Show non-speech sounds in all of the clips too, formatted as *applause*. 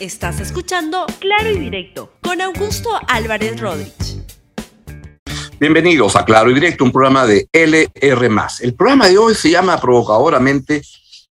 Estás escuchando Claro y Directo con Augusto Álvarez Rodríguez. Bienvenidos a Claro y Directo, un programa de LR. El programa de hoy se llama provocadoramente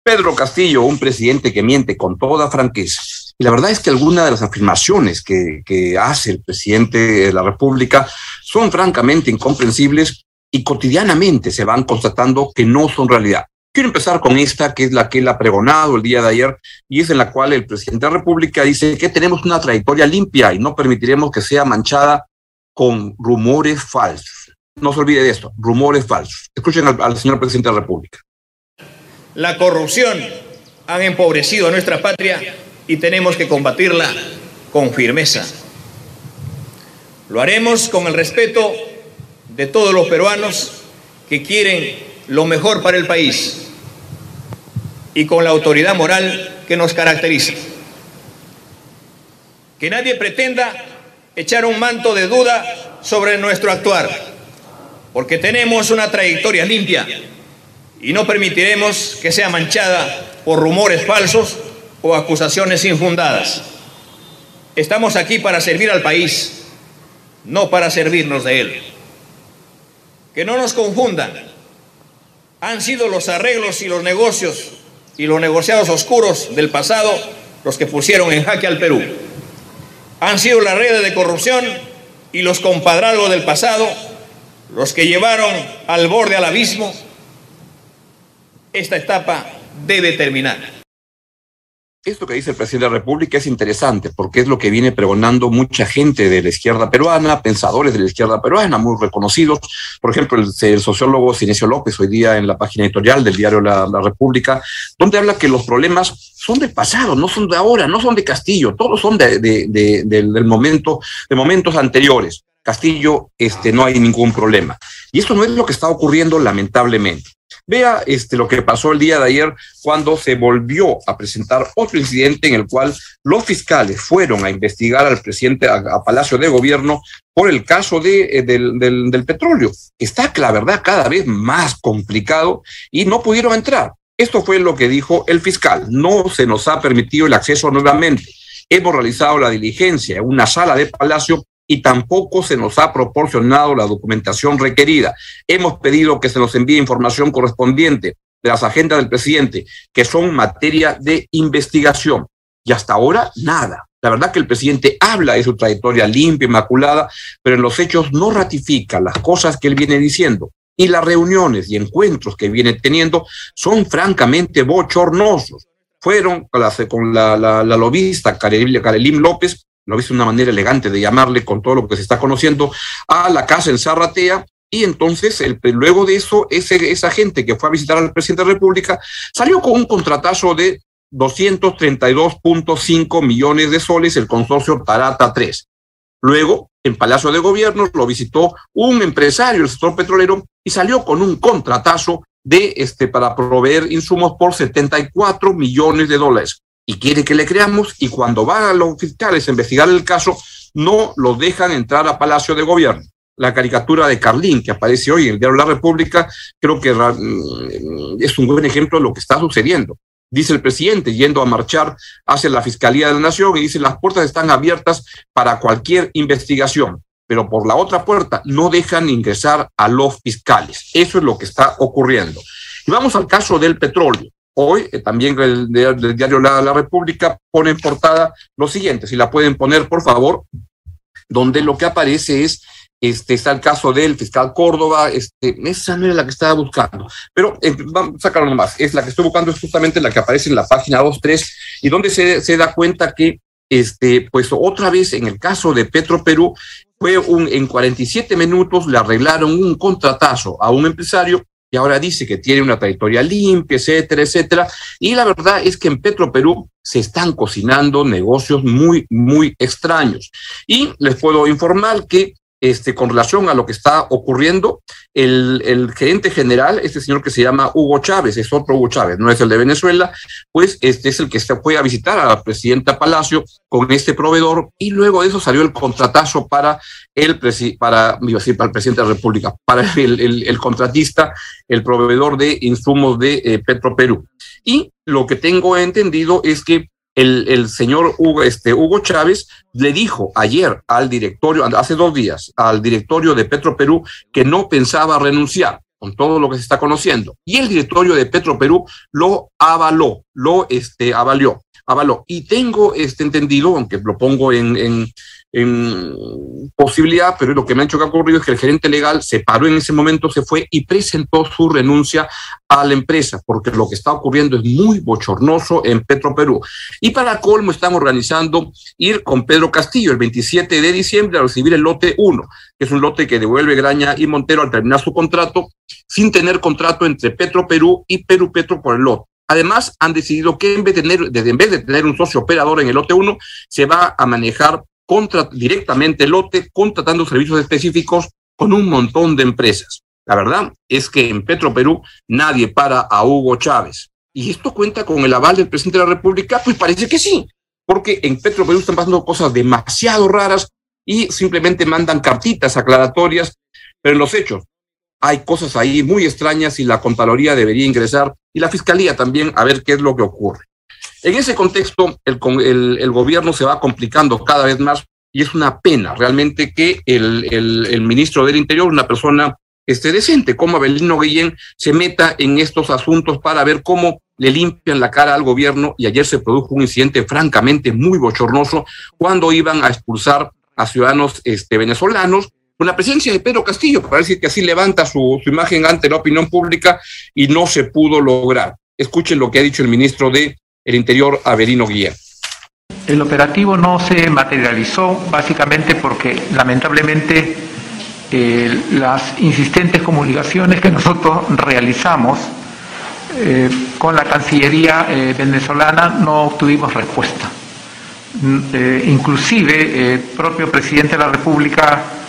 Pedro Castillo, un presidente que miente con toda franqueza. Y la verdad es que algunas de las afirmaciones que, que hace el presidente de la República son francamente incomprensibles y cotidianamente se van constatando que no son realidad. Quiero empezar con esta, que es la que él ha pregonado el día de ayer, y es en la cual el presidente de la República dice que tenemos una trayectoria limpia y no permitiremos que sea manchada con rumores falsos. No se olvide de esto, rumores falsos. Escuchen al, señor presidente de la República. La corrupción ha empobrecido a nuestra patria y tenemos que combatirla con firmeza. Lo haremos con el respeto de todos los peruanos que quieren lo mejor para el país y con la autoridad moral que nos caracteriza. Que nadie pretenda echar un manto de duda sobre nuestro actuar, porque tenemos una trayectoria limpia y no permitiremos que sea manchada por rumores falsos o acusaciones infundadas. Estamos aquí para servir al país, no para servirnos de él. Que no nos confundan han sido los arreglos y los negocios y los negociados oscuros del pasado los que pusieron en jaque al Perú. Han sido las redes de corrupción y los compadrazgos del pasado los que llevaron al borde al abismo. Esta etapa debe terminar. Esto que dice el presidente de la República es interesante porque es lo que viene pregonando mucha gente de la izquierda peruana, pensadores de la izquierda peruana, muy reconocidos. Por ejemplo, el, sociólogo Sinesio López, hoy día en la página editorial del diario la, República, donde habla que los problemas son del pasado, no son de ahora, no son de Castillo, todos son de, del momento, de momentos anteriores. Castillo, este, no hay ningún problema. Y esto no es lo que está ocurriendo lamentablemente. Vea este, lo que pasó el día de ayer cuando se volvió a presentar otro incidente en el cual los fiscales fueron a investigar al presidente a, Palacio de Gobierno por el caso de, eh, del, del, del petróleo. Está, la verdad, cada vez más complicado y no pudieron entrar. Esto fue lo que dijo el fiscal. No se nos ha permitido el acceso nuevamente. Hemos realizado la diligencia en una sala de Palacio y tampoco se nos ha proporcionado la documentación requerida. Hemos pedido que se nos envíe información correspondiente de las agendas del presidente, que son materia de investigación. Y hasta ahora, nada. La verdad que el presidente habla de su trayectoria limpia, inmaculada, pero en los hechos no ratifica las cosas que él viene diciendo. Y las reuniones y encuentros que viene teniendo son francamente bochornosos. Fueron con la, la, la lobista Karelim López lo visto una manera elegante de llamarle con todo lo que se está conociendo, a la casa en Zarratea. Y entonces, el, luego de eso, ese, esa gente que fue a visitar al presidente de la República salió con un contratazo de 232.5 millones de soles el consorcio Tarata 3. Luego, en Palacio de Gobierno, lo visitó un empresario del sector petrolero y salió con un contratazo de este para proveer insumos por 74 millones de dólares y quiere que le creamos y cuando van a los fiscales a investigar el caso, no lo dejan entrar a Palacio de Gobierno. La caricatura de Carlín que aparece hoy en el diario La República, creo que mm, es un buen ejemplo de lo que está sucediendo. Dice el presidente yendo a marchar hacia la Fiscalía de la Nación y dice las puertas están abiertas para cualquier investigación, pero por la otra puerta no dejan ingresar a los fiscales. Eso es lo que está ocurriendo. Y vamos al caso del petróleo. Hoy eh, también el, diario la, República pone en portada lo siguiente, si la pueden poner por favor, donde lo que aparece es, este, está el caso del fiscal Córdoba, este, esa no es la que estaba buscando, pero eh, vamos a sacarlo nomás, es la que estoy buscando, es justamente la que aparece en la página 2, 3, y donde se, se da cuenta que este, pues otra vez en el caso de Petro Perú, fue un, en 47 minutos le arreglaron un contratazo a un empresario y ahora dice que tiene una trayectoria limpia, etcétera, etcétera. Y la verdad es que en Petro Perú se están cocinando negocios muy, muy extraños. Y les puedo informar que este, con relación a lo que está ocurriendo, el, gerente general, este señor que se llama Hugo Chávez, es otro Hugo Chávez, no es el de Venezuela, pues este es el que se fue a visitar a la presidenta Palacio con este proveedor y luego de eso salió el contratazo para el, para, decir, para el presidente de la República, para el, el, el contratista, el proveedor de insumos de eh, Petro Perú. Y lo que tengo entendido es que el, señor Hugo, este, Hugo Chávez le dijo ayer al directorio, hace dos días, al directorio de Petro Perú que no pensaba renunciar con todo lo que se está conociendo. Y el directorio de Petro Perú lo avaló, lo este, avalió, avaló. Y tengo este entendido, aunque lo pongo en, posibilidad, pero lo que me ha hecho que ha ocurrido es que el gerente legal se paró en ese momento, se fue y presentó su renuncia a la empresa, porque lo que está ocurriendo es muy bochornoso en Petro Perú. Y para colmo están organizando ir con Pedro Castillo el 27 de diciembre a recibir el lote 1, que es un lote que devuelve Graña y Montero al terminar su contrato, sin tener contrato entre Petro Perú y Perú Petro por el lote. Además, han decidido que en vez de tener, en vez de tener un socio operador en el lote 1, se va a manejar contra, directamente el lote, contratando servicios específicos con un montón de empresas. La verdad es que en Petro Perú nadie para a Hugo Chávez. ¿Y esto cuenta con el aval del presidente de la República? Pues parece que sí, porque en Petro Perú están pasando cosas demasiado raras y simplemente mandan cartitas aclaratorias, pero en los hechos hay cosas ahí muy extrañas y la Contraloría debería ingresar y la Fiscalía también a ver qué es lo que ocurre. En ese contexto, el, el, gobierno se va complicando cada vez más y es una pena realmente que el, ministro del Interior, una persona este, decente, como Abelino Guillén, se meta en estos asuntos para ver cómo le limpian la cara al gobierno y ayer se produjo un incidente francamente muy bochornoso cuando iban a expulsar a ciudadanos este, venezolanos con la presencia de Pedro Castillo, parece que así levanta su, imagen ante la opinión pública y no se pudo lograr. Escuchen lo que ha dicho el ministro de el Interior, Averino Guía. El operativo no se materializó básicamente porque lamentablemente eh, las insistentes comunicaciones que nosotros realizamos eh, con la Cancillería eh, venezolana no obtuvimos respuesta. Mm, inclusive el propio presidente de la República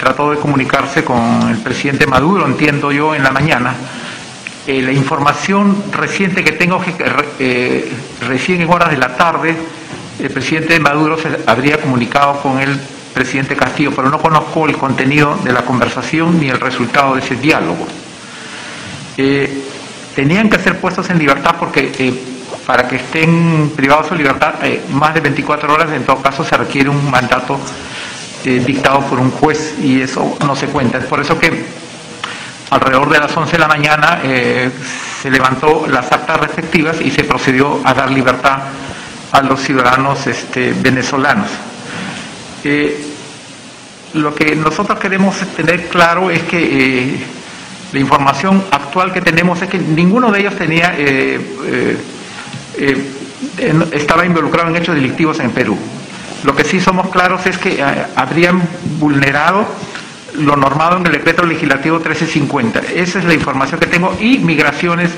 trató de comunicarse con el presidente Maduro, entiendo yo, en la mañana, eh, la información reciente que tengo que eh, recién en horas de la tarde el presidente Maduro se habría comunicado con el presidente Castillo, pero no conozco el contenido de la conversación ni el resultado de ese diálogo. Eh, tenían que ser puestos en libertad porque eh, para que estén privados de libertad más de 24 horas, en todo caso se requiere un mandato dictado por un juez y eso no se cuenta. Es por eso que alrededor de las 11 de la mañana eh, se levantó las actas respectivas y se procedió a dar libertad a los ciudadanos este, venezolanos. Eh, lo que nosotros queremos tener claro es que eh, la información actual que tenemos es que ninguno de ellos tenía estaba involucrado en hechos delictivos en Perú. Lo que sí somos claros es que habrían vulnerado lo normado en el decreto legislativo 1350. Esa es la información que tengo y Migraciones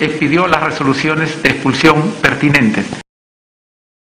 expidió las resoluciones de expulsión pertinentes.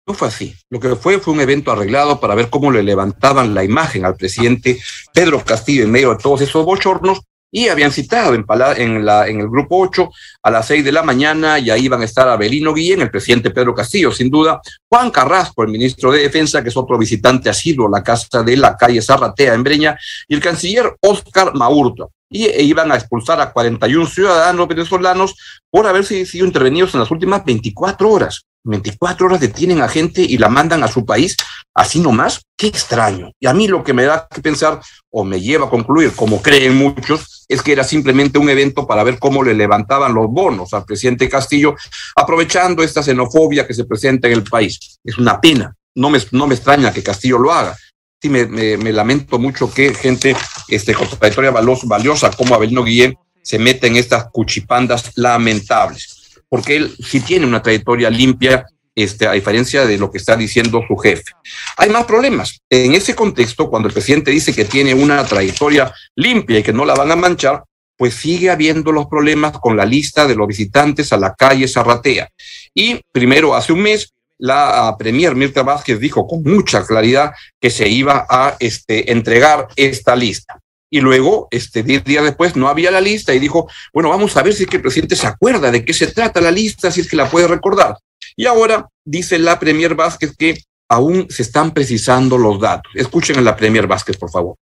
No fue así. Lo que fue fue un evento arreglado para ver cómo le levantaban la imagen al presidente Pedro Castillo en medio de todos esos bochornos y habían citado en, en, la, el grupo 8 a las 6 de la mañana y ahí iban a estar Abelino Guillén, el presidente Pedro Castillo, sin duda, Juan Carrasco, el ministro de Defensa, que es otro visitante asiduo a la casa de la calle Zarratea en Breña, y el canciller Oscar Maurto. Y e iban a expulsar a 41 ciudadanos venezolanos por haber sido intervenidos en las últimas 24 horas. 24 horas detienen a gente y la mandan a su país así nomás. Qué extraño. Y a mí lo que me da que pensar o me lleva a concluir, como creen muchos, es que era simplemente un evento para ver cómo le levantaban los bonos al presidente Castillo, aprovechando esta xenofobia que se presenta en el país. Es una pena. No me, no me extraña que Castillo lo haga. Sí, me, me, me lamento mucho que gente este, con trayectoria valiosa como Abelino Guillén se meta en estas cuchipandas lamentables porque él sí tiene una trayectoria limpia, este, a diferencia de lo que está diciendo su jefe. Hay más problemas. En ese contexto, cuando el presidente dice que tiene una trayectoria limpia y que no la van a manchar, pues sigue habiendo los problemas con la lista de los visitantes a la calle Zarratea. Y primero, hace un mes, la premier Mirta Vázquez dijo con mucha claridad que se iba a este, entregar esta lista y luego, este, diez días después, no había la lista y dijo, bueno, vamos a ver si es que el presidente se acuerda de qué se trata la lista, si es que la puede recordar. Y ahora dice la Premier Vázquez que aún se están precisando los datos. Escuchen a la Premier Vázquez, por favor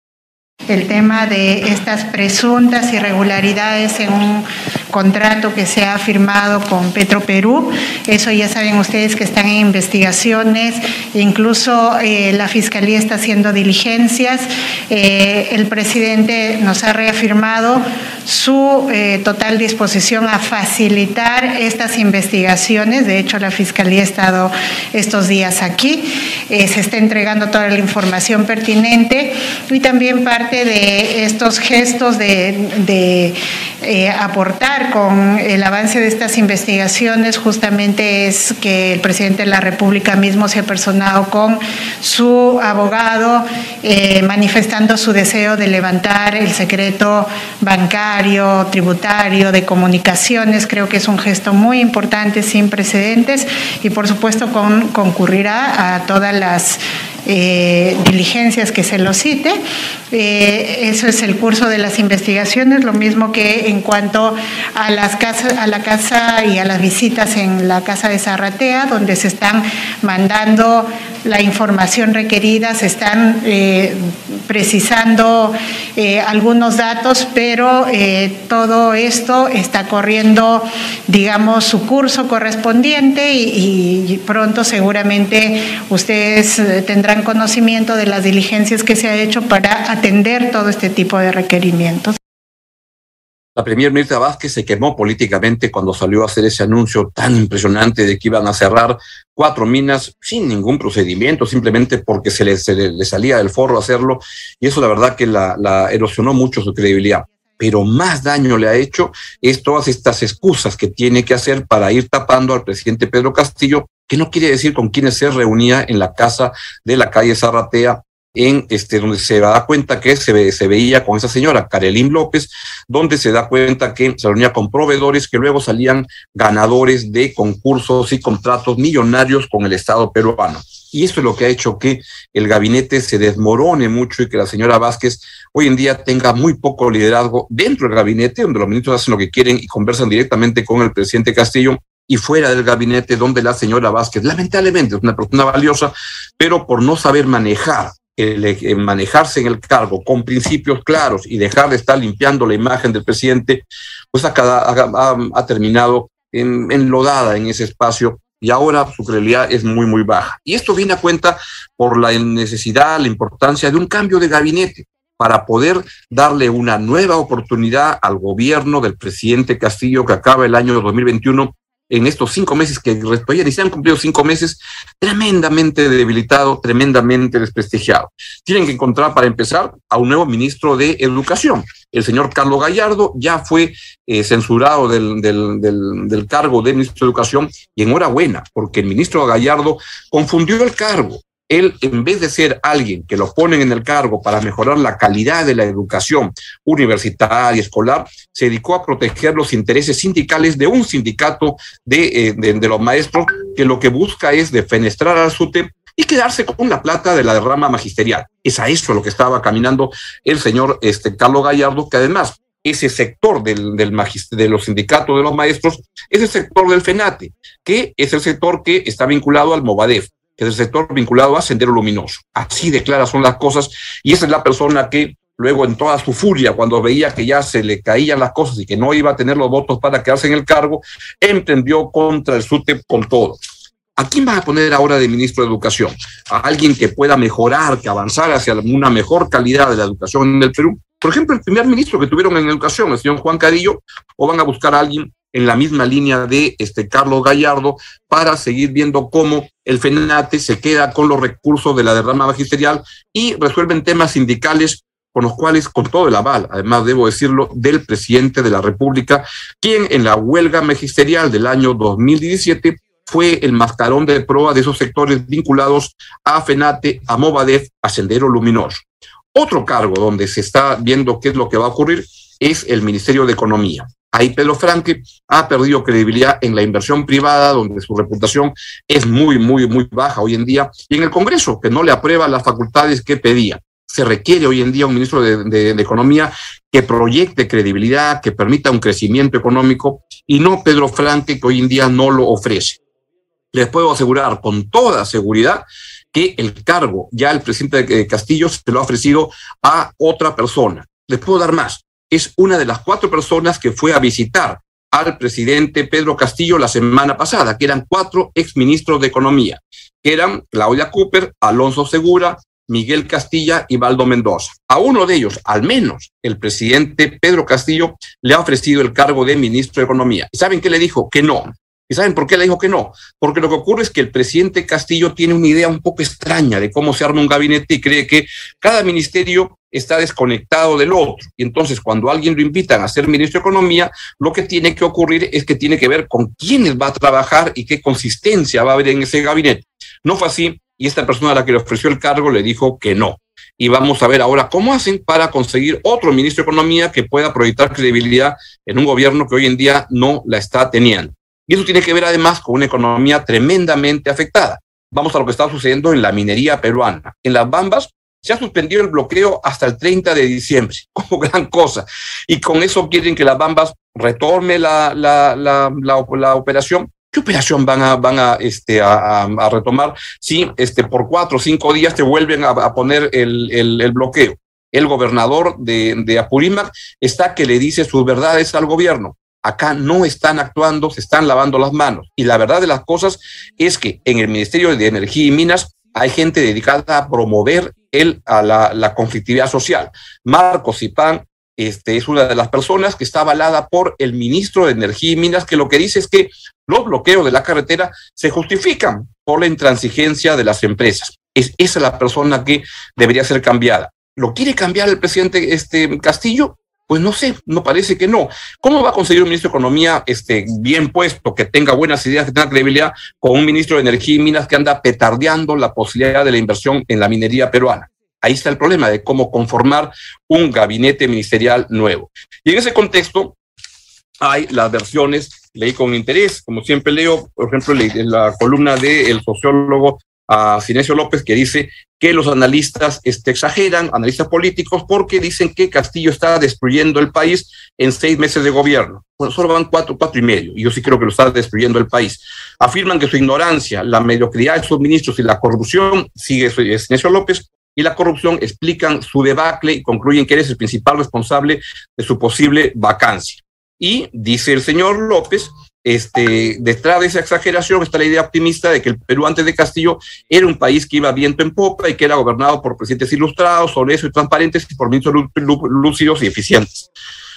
el tema de estas presuntas irregularidades en un contrato que se ha firmado con Petro Perú. Eso ya saben ustedes que están en investigaciones, incluso eh, la Fiscalía está haciendo diligencias. Eh, el presidente nos ha reafirmado su eh, total disposición a facilitar estas investigaciones. De hecho, la Fiscalía ha estado estos días aquí. se está entregando toda la información pertinente y también parte de estos gestos de, aportar con el avance de estas investigaciones justamente es que el presidente de la República mismo se ha personado con su abogado eh, manifestando su deseo de levantar el secreto bancario, tributario, de comunicaciones. Creo que es un gesto muy importante, sin precedentes y por supuesto con, concurrirá a todas las eh, diligencias que se lo cite. Eh, eso es el curso de las investigaciones, lo mismo que en cuanto a las casas, a la casa y a las visitas en la casa de Zarratea, donde se están mandando la información requerida, se están eh, precisando eh, algunos datos, pero todo esto está corriendo, digamos, su curso correspondiente y pronto seguramente ustedes tendrán conocimiento de las diligencias que se ha hecho para atender todo este tipo de requerimientos. La premier Mirta Vázquez se quemó políticamente cuando salió a hacer ese anuncio tan impresionante de que iban a cerrar cuatro minas sin ningún procedimiento, simplemente porque se le, salía del forro hacerlo. Y eso la verdad que la, la erosionó mucho su credibilidad pero más daño le ha hecho es todas estas excusas que tiene que hacer para ir tapando al presidente Pedro Castillo, que no quiere decir con quienes se reunía en la casa de la calle Zarratea en este, donde se da cuenta que se, veía con esa señora, Karelín López, donde se da cuenta que se reunía con proveedores que luego salían ganadores de concursos y contratos millonarios con el Estado peruano. Y eso es lo que ha hecho que el gabinete se desmorone mucho y que la señora Vázquez hoy en día tenga muy poco liderazgo dentro del gabinete, donde los ministros hacen lo que quieren y conversan directamente con el presidente Castillo, y fuera del gabinete, donde la señora Vázquez, lamentablemente, es una persona valiosa, pero por no saber manejar el, manejarse en el cargo con principios claros y dejar de estar limpiando la imagen del presidente, pues ha terminado en, enlodada en ese espacio y ahora su credibilidad es muy, muy baja. Y esto viene a cuenta por la necesidad, la importancia de un cambio de gabinete para poder darle una nueva oportunidad al gobierno del presidente Castillo que acaba el año 2021 en estos cinco meses que todavía ni se han cumplido cinco meses, tremendamente debilitado, tremendamente desprestigiado. Tienen que encontrar, para empezar, a un nuevo ministro de Educación. El señor Carlos Gallardo ya fue eh, censurado del, del, del cargo de ministro de Educación y enhorabuena, porque el ministro Gallardo confundió el cargo él, en vez de ser alguien que lo ponen en el cargo para mejorar la calidad de la educación universitaria, escolar, se dedicó a proteger los intereses sindicales de un sindicato de, eh, los maestros que lo que busca es defenestrar al SUTE y quedarse con la plata de la derrama magisterial. Es a eso lo que estaba caminando el señor este, Carlos Gallardo, que además ese sector del, del de los sindicatos de los maestros es el sector del FENATE, que es el sector que está vinculado al Movadef que es el sector vinculado a Sendero Luminoso. Así de claras son las cosas y esa es la persona que luego en toda su furia, cuando veía que ya se le caían las cosas y que no iba a tener los votos para quedarse en el cargo, emprendió contra el SUTEP con todo. ¿A quién va a poner ahora de ministro de Educación? ¿A alguien que pueda mejorar, que avanzar hacia una mejor calidad de la educación en el Perú? Por ejemplo, el primer ministro que tuvieron en educación, el señor Juan Carillo, o van a buscar a alguien en la misma línea de este Carlos Gallardo para seguir viendo cómo el FENATE se queda con los recursos de la derrama magisterial y resuelven temas sindicales con los cuales, con todo el aval, además debo decirlo, del presidente de la República, quien en la huelga magisterial del año 2017 fue el mascarón de prueba de esos sectores vinculados a FENATE, a Movadef, a Sendero Luminoso. Otro cargo donde se está viendo qué es lo que va a ocurrir es el Ministerio de Economía. Ahí Pedro Franque ha perdido credibilidad en la inversión privada, donde su reputación es muy, muy, muy baja hoy en día, y en el Congreso, que no le aprueba las facultades que pedía. Se requiere hoy en día un ministro de, Economía que proyecte credibilidad, que permita un crecimiento económico, y no Pedro Franque, que hoy en día no lo ofrece. Les puedo asegurar con toda seguridad que el cargo ya el presidente de Castillo se lo ha ofrecido a otra persona. Les puedo dar más es una de las cuatro personas que fue a visitar al presidente Pedro Castillo la semana pasada, que eran cuatro exministros de Economía, que eran Claudia Cooper, Alonso Segura, Miguel Castilla y Baldo Mendoza. A uno de ellos, al menos, el presidente Pedro Castillo le ha ofrecido el cargo de ministro de Economía. ¿Y saben qué le dijo? Que no. ¿Y saben por qué le dijo que no? Porque lo que ocurre es que el presidente Castillo tiene una idea un poco extraña de cómo se arma un gabinete y cree que cada ministerio está desconectado del otro. Y entonces cuando alguien lo invitan a ser ministro de Economía, lo que tiene que ocurrir es que tiene que ver con quiénes va a trabajar y qué consistencia va a haber en ese gabinete. No fue así y esta persona a la que le ofreció el cargo le dijo que no. Y vamos a ver ahora cómo hacen para conseguir otro ministro de Economía que pueda proyectar credibilidad en un gobierno que hoy en día no la está teniendo. Y eso tiene que ver además con una economía tremendamente afectada. Vamos a lo que está sucediendo en la minería peruana. En las Bambas se ha suspendido el bloqueo hasta el 30 de diciembre, *laughs* como gran cosa. Y con eso quieren que las Bambas retorne la, la, la, operación. ¿Qué operación van a, van a, este, a, retomar si este, por cuatro o cinco días te vuelven a, a poner el, el, el, bloqueo? El gobernador de, de Apurímac está que le dice sus verdades al gobierno acá no están actuando, se están lavando las manos. Y la verdad de las cosas es que en el Ministerio de Energía y Minas hay gente dedicada a promover la, conflictividad social. Marcos Zipán este, es una de las personas que está avalada por el ministro de Energía y Minas, que lo que dice es que los bloqueos de la carretera se justifican por la intransigencia de las empresas. Es esa la persona que debería ser cambiada. ¿Lo quiere cambiar el presidente este, Castillo? Pues no sé, no parece que no. ¿Cómo va a conseguir un ministro de Economía este, bien puesto, que tenga buenas ideas, que tenga credibilidad, con un ministro de Energía y Minas que anda petardeando la posibilidad de la inversión en la minería peruana? Ahí está el problema de cómo conformar un gabinete ministerial nuevo. Y en ese contexto hay las versiones, leí con interés, como siempre leo, por ejemplo, la columna del sociólogo a Sinesio López que dice que los analistas este, exageran, analistas políticos, porque dicen que Castillo está destruyendo el país en seis meses de gobierno. Bueno, solo van cuatro, cuatro y medio, y yo sí creo que lo está destruyendo el país. Afirman que su ignorancia, la mediocridad de sus ministros y la corrupción, sigue Sinesio López, y la corrupción explican su debacle y concluyen que eres el principal responsable de su posible vacancia. Y dice el señor López este, detrás de esa exageración está la idea optimista de que el Perú antes de Castillo era un país que iba viento en popa y que era gobernado por presidentes ilustrados, honestos y transparentes y por ministros lúcidos y eficientes.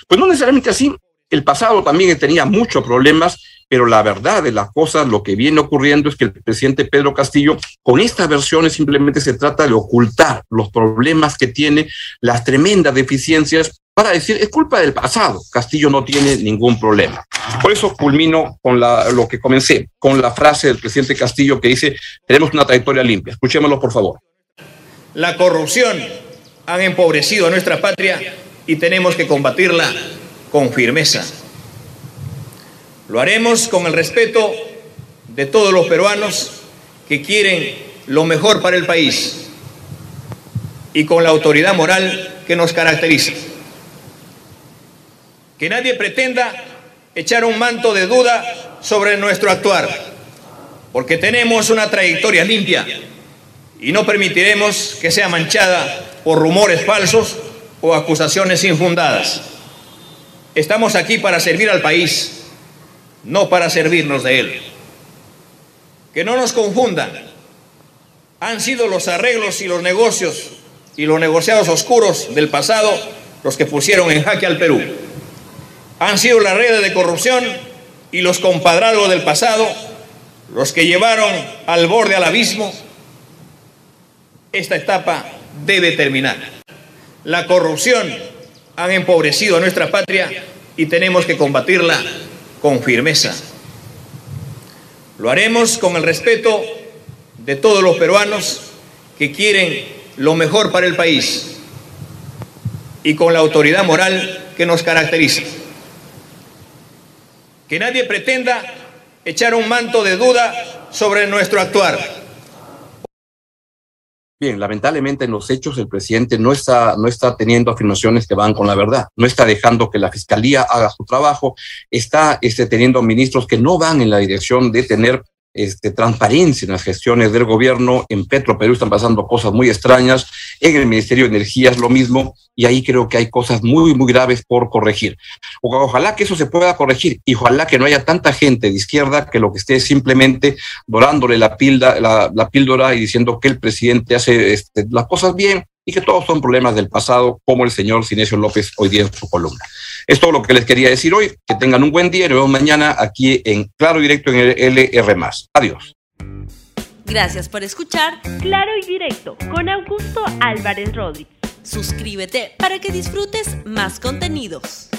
Pues no necesariamente así. El pasado también tenía muchos problemas, pero la verdad de las cosas, lo que viene ocurriendo es que el presidente Pedro Castillo, con estas versiones simplemente se trata de ocultar los problemas que tiene, las tremendas deficiencias para decir, es culpa del pasado, Castillo no tiene ningún problema. Por eso culmino con lo que comencé, con la frase del presidente Castillo que dice, tenemos una trayectoria limpia. Escuchémoslo, por favor. La corrupción ha empobrecido a nuestra patria y tenemos que combatirla con firmeza. Lo haremos con el respeto de todos los peruanos que quieren lo mejor para el país y con la autoridad moral que nos caracteriza. Que nadie pretenda echar un manto de duda sobre nuestro actuar, porque tenemos una trayectoria limpia y no permitiremos que sea manchada por rumores falsos o acusaciones infundadas. Estamos aquí para servir al país, no para servirnos de él. Que no nos confundan. Han sido los arreglos y los negocios y los negociados oscuros del pasado los que pusieron en jaque al Perú han sido las redes de corrupción y los compadrazgos del pasado los que llevaron al borde al abismo. Esta etapa debe terminar. La corrupción ha empobrecido a nuestra patria y tenemos que combatirla con firmeza. Lo haremos con el respeto de todos los peruanos que quieren lo mejor para el país y con la autoridad moral que nos caracteriza. Que nadie pretenda echar un manto de duda sobre nuestro actuar. Bien, lamentablemente en los hechos el presidente no está, no está teniendo afirmaciones que van con la verdad, no está dejando que la fiscalía haga su trabajo, está este, teniendo ministros que no van en la dirección de tener este, transparencia en las gestiones del gobierno. En Petro Perú están pasando cosas muy extrañas, en el Ministerio de Energía es lo mismo, y ahí creo que hay cosas muy, muy graves por corregir. ojalá que eso se pueda corregir y ojalá que no haya tanta gente de izquierda que lo que esté simplemente dorándole la, pilda, la, píldora y diciendo que el presidente hace este, las cosas bien y que todos son problemas del pasado, como el señor Sinesio López hoy día en su columna. Es todo lo que les quería decir hoy. Que tengan un buen día y nos vemos mañana aquí en Claro Directo en el LR. Adiós. Gracias por escuchar Claro y Directo con Augusto Álvarez Rodríguez. Suscríbete para que disfrutes más contenidos.